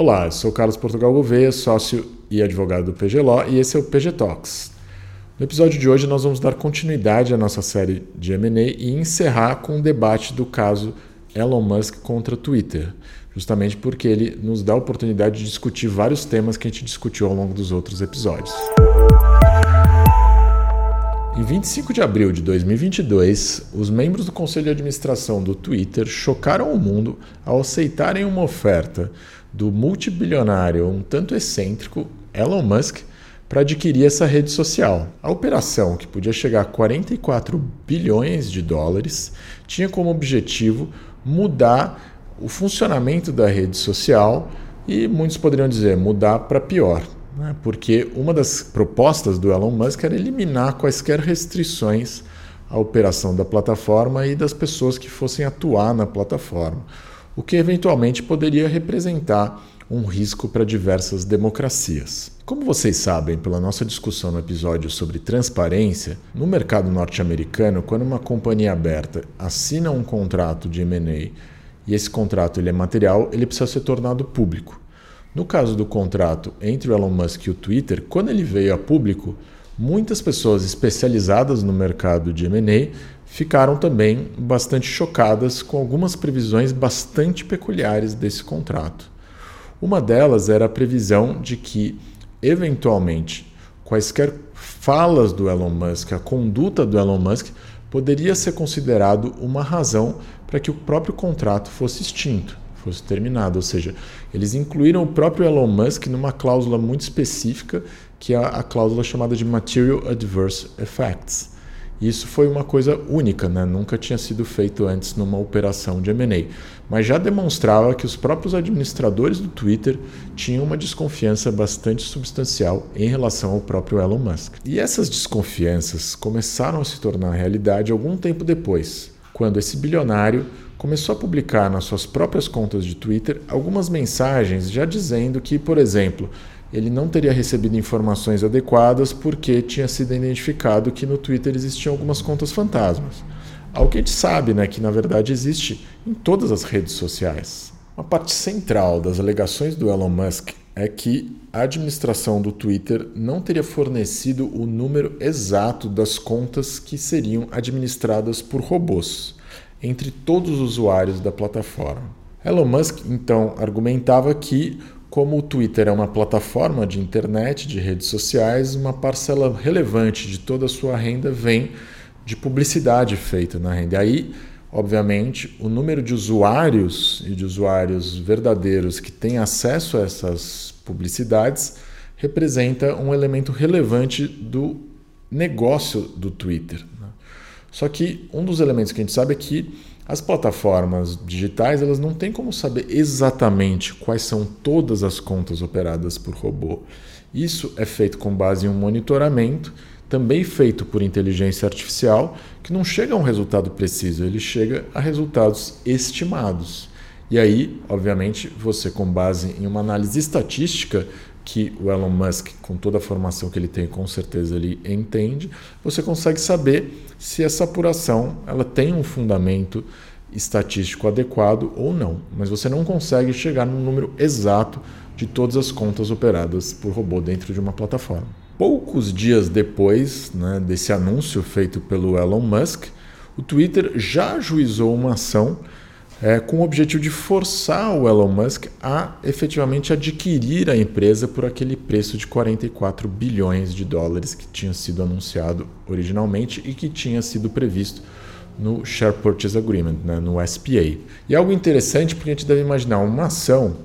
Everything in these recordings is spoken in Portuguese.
Olá, eu sou Carlos Portugal Gouveia, sócio e advogado do PG Law e esse é o PG Talks. No episódio de hoje nós vamos dar continuidade à nossa série de M&A e encerrar com o debate do caso Elon Musk contra Twitter, justamente porque ele nos dá a oportunidade de discutir vários temas que a gente discutiu ao longo dos outros episódios. Em 25 de abril de 2022, os membros do conselho de administração do Twitter chocaram o mundo ao aceitarem uma oferta do multibilionário um tanto excêntrico Elon Musk para adquirir essa rede social. A operação, que podia chegar a 44 bilhões de dólares, tinha como objetivo mudar o funcionamento da rede social e muitos poderiam dizer mudar para pior né? porque uma das propostas do Elon Musk era eliminar quaisquer restrições à operação da plataforma e das pessoas que fossem atuar na plataforma, o que eventualmente poderia representar um risco para diversas democracias. Como vocês sabem pela nossa discussão no episódio sobre transparência, no mercado norte-americano, quando uma companhia aberta assina um contrato de M&A e esse contrato ele é material, ele precisa ser tornado público. No caso do contrato entre o Elon Musk e o Twitter, quando ele veio a público, muitas pessoas especializadas no mercado de M&A ficaram também bastante chocadas com algumas previsões bastante peculiares desse contrato. Uma delas era a previsão de que, eventualmente, quaisquer falas do Elon Musk, a conduta do Elon Musk, poderia ser considerado uma razão para que o próprio contrato fosse extinto fosse terminado. Ou seja, eles incluíram o próprio Elon Musk numa cláusula muito específica, que é a cláusula chamada de Material Adverse Effects. Isso foi uma coisa única, né? nunca tinha sido feito antes numa operação de M&A, mas já demonstrava que os próprios administradores do Twitter tinham uma desconfiança bastante substancial em relação ao próprio Elon Musk. E essas desconfianças começaram a se tornar realidade algum tempo depois, quando esse bilionário começou a publicar nas suas próprias contas de Twitter algumas mensagens já dizendo que, por exemplo, ele não teria recebido informações adequadas porque tinha sido identificado que no Twitter existiam algumas contas fantasmas. Algo que a gente sabe, né, que na verdade existe em todas as redes sociais. Uma parte central das alegações do Elon Musk é que a administração do Twitter não teria fornecido o número exato das contas que seriam administradas por robôs entre todos os usuários da plataforma. Elon Musk então argumentava que, como o Twitter é uma plataforma de internet, de redes sociais, uma parcela relevante de toda a sua renda vem de publicidade feita na renda. Aí, obviamente, o número de usuários e de usuários verdadeiros que têm acesso a essas publicidades representa um elemento relevante do negócio do Twitter. Só que um dos elementos que a gente sabe é que as plataformas digitais elas não têm como saber exatamente quais são todas as contas operadas por robô. Isso é feito com base em um monitoramento, também feito por inteligência artificial, que não chega a um resultado preciso, ele chega a resultados estimados. E aí, obviamente, você com base em uma análise estatística que o Elon Musk, com toda a formação que ele tem, com certeza ele entende, você consegue saber se essa apuração ela tem um fundamento estatístico adequado ou não. Mas você não consegue chegar no número exato de todas as contas operadas por robô dentro de uma plataforma. Poucos dias depois né, desse anúncio feito pelo Elon Musk, o Twitter já ajuizou uma ação é, com o objetivo de forçar o Elon Musk a efetivamente adquirir a empresa por aquele preço de 44 bilhões de dólares que tinha sido anunciado originalmente e que tinha sido previsto no Share Purchase Agreement, né, no SPA. E algo interessante porque a gente deve imaginar uma ação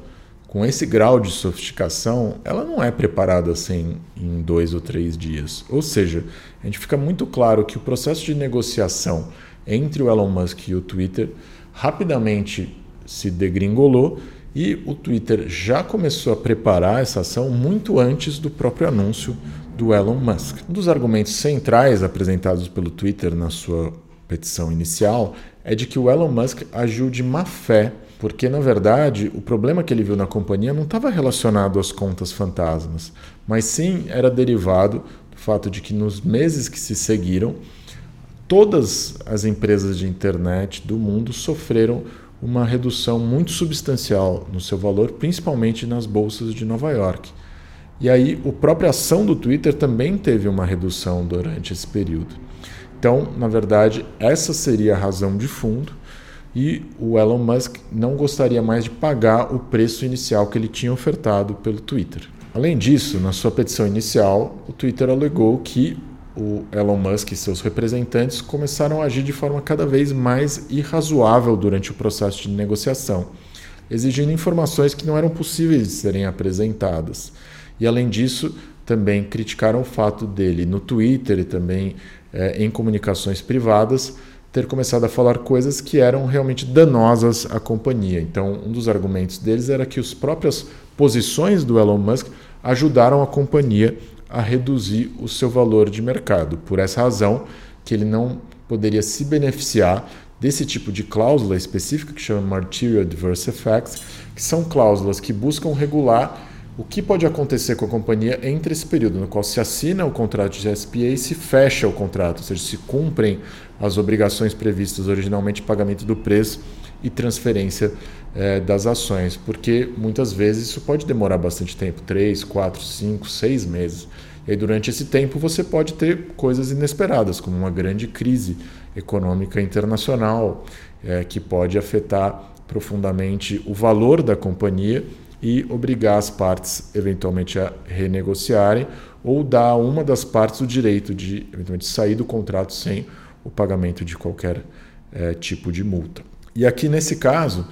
com esse grau de sofisticação, ela não é preparada assim em dois ou três dias. Ou seja, a gente fica muito claro que o processo de negociação entre o Elon Musk e o Twitter rapidamente se degringolou e o Twitter já começou a preparar essa ação muito antes do próprio anúncio do Elon Musk. Um dos argumentos centrais apresentados pelo Twitter na sua petição inicial é de que o Elon Musk agiu de má fé, porque na verdade o problema que ele viu na companhia não estava relacionado às contas fantasmas, mas sim era derivado do fato de que nos meses que se seguiram todas as empresas de internet do mundo sofreram uma redução muito substancial no seu valor, principalmente nas bolsas de Nova York. E aí, a própria ação do Twitter também teve uma redução durante esse período. Então, na verdade, essa seria a razão de fundo e o Elon Musk não gostaria mais de pagar o preço inicial que ele tinha ofertado pelo Twitter. Além disso, na sua petição inicial, o Twitter alegou que o Elon Musk e seus representantes começaram a agir de forma cada vez mais irrazoável durante o processo de negociação, exigindo informações que não eram possíveis de serem apresentadas. E além disso, também criticaram o fato dele no Twitter e também é, em comunicações privadas ter começado a falar coisas que eram realmente danosas à companhia. Então, um dos argumentos deles era que as próprias posições do Elon Musk ajudaram a companhia a reduzir o seu valor de mercado. Por essa razão, que ele não poderia se beneficiar desse tipo de cláusula específica que chama Material Adverse Effects, que são cláusulas que buscam regular o que pode acontecer com a companhia entre esse período no qual se assina o contrato de SPA e se fecha o contrato, ou seja, se cumprem as obrigações previstas originalmente pagamento do preço e transferência eh, das ações, porque muitas vezes isso pode demorar bastante tempo 3, 4, 5, 6 meses. E durante esse tempo você pode ter coisas inesperadas, como uma grande crise econômica internacional eh, que pode afetar profundamente o valor da companhia e obrigar as partes eventualmente a renegociarem ou dar a uma das partes o direito de eventualmente sair do contrato sem o pagamento de qualquer é, tipo de multa. E aqui nesse caso,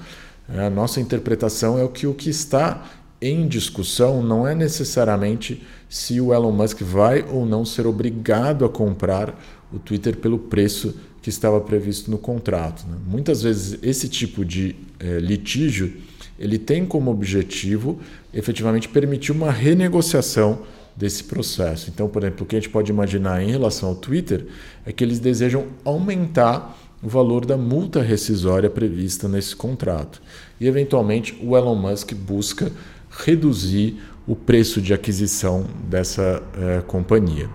a nossa interpretação é que o que está em discussão não é necessariamente se o Elon Musk vai ou não ser obrigado a comprar o Twitter pelo preço que estava previsto no contrato. Né? Muitas vezes esse tipo de é, litígio ele tem como objetivo efetivamente permitir uma renegociação desse processo. Então, por exemplo, o que a gente pode imaginar em relação ao Twitter é que eles desejam aumentar o valor da multa rescisória prevista nesse contrato. E, eventualmente, o Elon Musk busca reduzir o preço de aquisição dessa eh, companhia.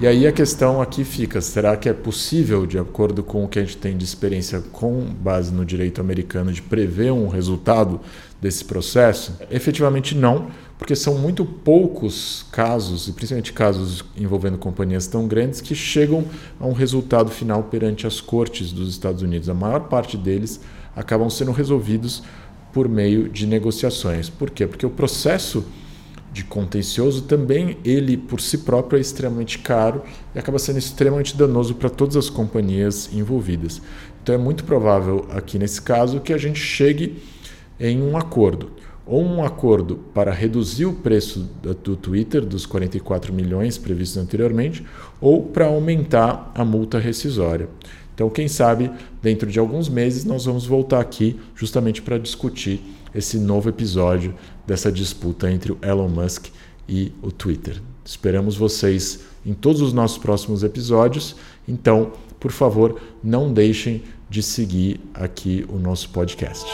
E aí a questão aqui fica: será que é possível, de acordo com o que a gente tem de experiência com base no direito americano, de prever um resultado desse processo? Efetivamente não, porque são muito poucos casos, e principalmente casos envolvendo companhias tão grandes, que chegam a um resultado final perante as cortes dos Estados Unidos. A maior parte deles acabam sendo resolvidos por meio de negociações. Por quê? Porque o processo de contencioso, também ele por si próprio é extremamente caro e acaba sendo extremamente danoso para todas as companhias envolvidas. Então é muito provável aqui nesse caso que a gente chegue em um acordo, ou um acordo para reduzir o preço do Twitter dos 44 milhões previstos anteriormente, ou para aumentar a multa rescisória. Então, quem sabe, dentro de alguns meses, nós vamos voltar aqui justamente para discutir esse novo episódio dessa disputa entre o Elon Musk e o Twitter. Esperamos vocês em todos os nossos próximos episódios. Então, por favor, não deixem de seguir aqui o nosso podcast.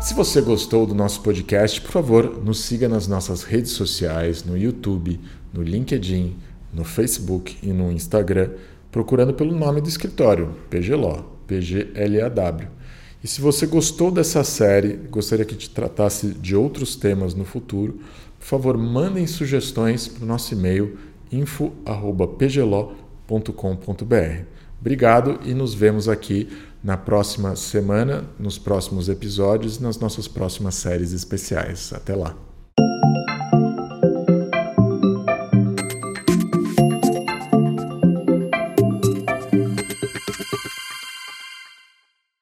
Se você gostou do nosso podcast, por favor, nos siga nas nossas redes sociais, no YouTube, no LinkedIn, no Facebook e no Instagram, procurando pelo nome do escritório, PGLO, PGLAW. E se você gostou dessa série, gostaria que te tratasse de outros temas no futuro, por favor, mandem sugestões para o nosso e-mail info@pglo.com.br. Obrigado e nos vemos aqui na próxima semana, nos próximos episódios, nas nossas próximas séries especiais. Até lá.